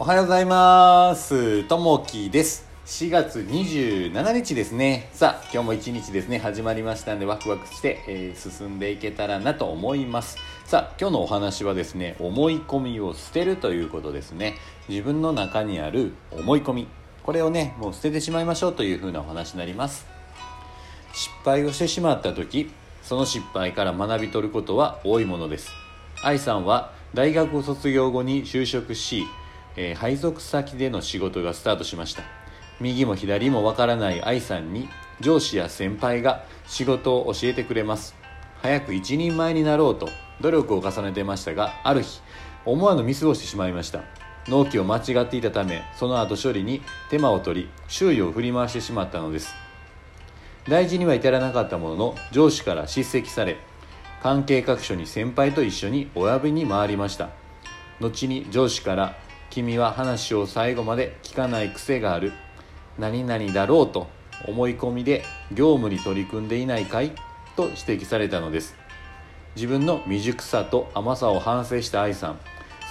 おはようございます。ともきです。4月27日ですね。さあ今日も一日ですね。始まりましたんでワクワクして、えー、進んでいけたらなと思います。さあ今日のお話はですね思い込みを捨てるということですね。自分の中にある思い込み。これをねもう捨ててしまいましょうというふうなお話になります。失敗をしてしまった時その失敗から学び取ることは多いものです。愛さんは大学を卒業後に就職しえー、配属先での仕事がスタートしました。右も左もわからない愛さんに上司や先輩が仕事を教えてくれます。早く一人前になろうと努力を重ねてましたがある日思わぬミスをしてしまいました。納期を間違っていたためその後処理に手間を取り周囲を振り回してしまったのです。大事には至らなかったものの上司から叱責され関係各所に先輩と一緒にお詫びに回りました。後に上司から君は話を最後まで聞かない癖がある。何々だろうと思い込みで業務に取り組んでいないかい？と指摘されたのです。自分の未熟さと甘さを反省した愛さん。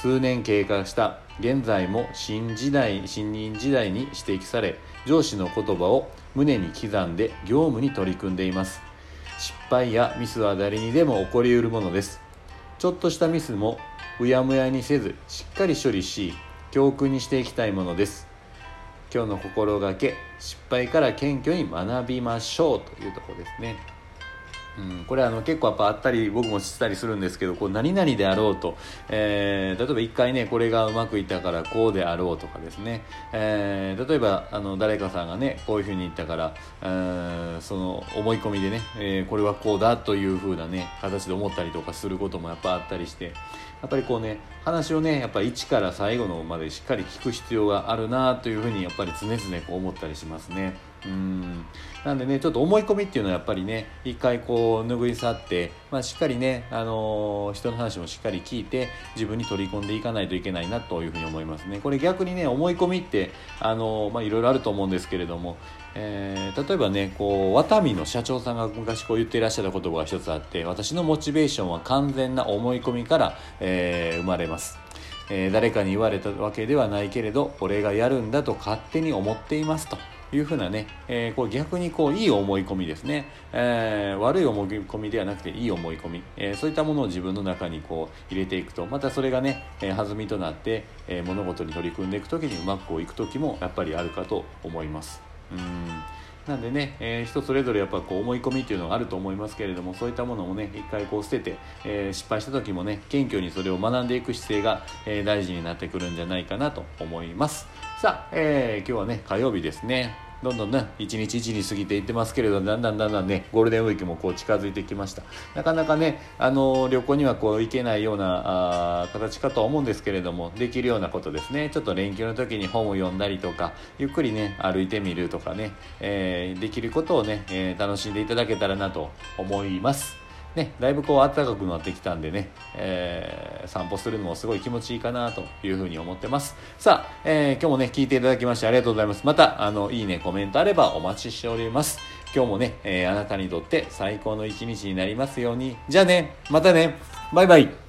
数年経過した現在も新時代新任時代に指摘され上司の言葉を胸に刻んで業務に取り組んでいます。失敗やミスは誰にでも起こりうるものです。ちょっとしたミスもうやむやにせずしっかり処理し教訓にしていきたいものです。今日の心がけ失敗から謙虚に学びましょうというところですね。うん、これあの結構やっぱあったり僕もしたりするんですけどこう何々であろうと、えー、例えば一回ねこれがうまくいったからこうであろうとかですね、えー、例えばあの誰かさんがねこういうふうに言ったから、えー、その思い込みでね、えこれはこうだというふうなね形で思ったりとかすることもやっぱあったりしてやっぱりこうね話をねやっぱ1から最後のまでしっかり聞く必要があるなというふうにやっぱり常々こう思ったりしますね。うん。なんでねちょっと思い込みっていうのはやっぱりね一回こう拭い去って、まあ、しっかりね、あのー、人の話もしっかり聞いて自分に取り込んでいかないといけないなというふうに思いますね。これ逆にね思い込みって、あのー、まあ、いろいろあると思うんですけれども、えー、例えばねこうワタミの社長さんが昔こう言っていらっしゃった言葉が一つあって私のモチベーションは完全な思い込みから、え、生まれます。え、誰かに言われたわけではないけれど俺がやるんだと勝手に思っていますと。いうふうなね、えー、こう逆にこういい思い込みですね、えー、悪い思い込みではなくていい思い込み、えそういったものを自分の中にこう入れていくとまたそれがね、え弾みとなって、え物事に取り組んでいく時にうまくこういく時もやっぱりあるかと思います。うん。なんでね、えー、人それぞれやっぱこう思い込みっていうのがあると思いますけれどもそういったものをね一回こう捨てて、えー、失敗した時もね謙虚にそれを学んでいく姿勢が、えー、大事になってくるんじゃないかなと思います。さあ、え今日はね火曜日ですね。どんどんね一日一日過ぎていってますけれどだんだんだんだんねゴールデンウィークもこう近づいてきました。なかなかねあの旅行にはこう行けないようなあ形かと思うんですけれどもできるようなことですね。ちょっと連休の時に本を読んだりとかゆっくりね歩いてみるとかね、えー、できることをね、えー、楽しんでいただけたらなと思います。ね、だいぶこう暖かくなってきたんでね、えー、散歩するのもすごい気持ちいいかなというふうに思ってます。さあ、えー、今日もね、聞いていただきましてありがとうございます。また、あの、いいね、コメントあればお待ちしております。今日もね、えー、あなたにとって最高の一日になりますように。じゃあね、またね、バイバイ。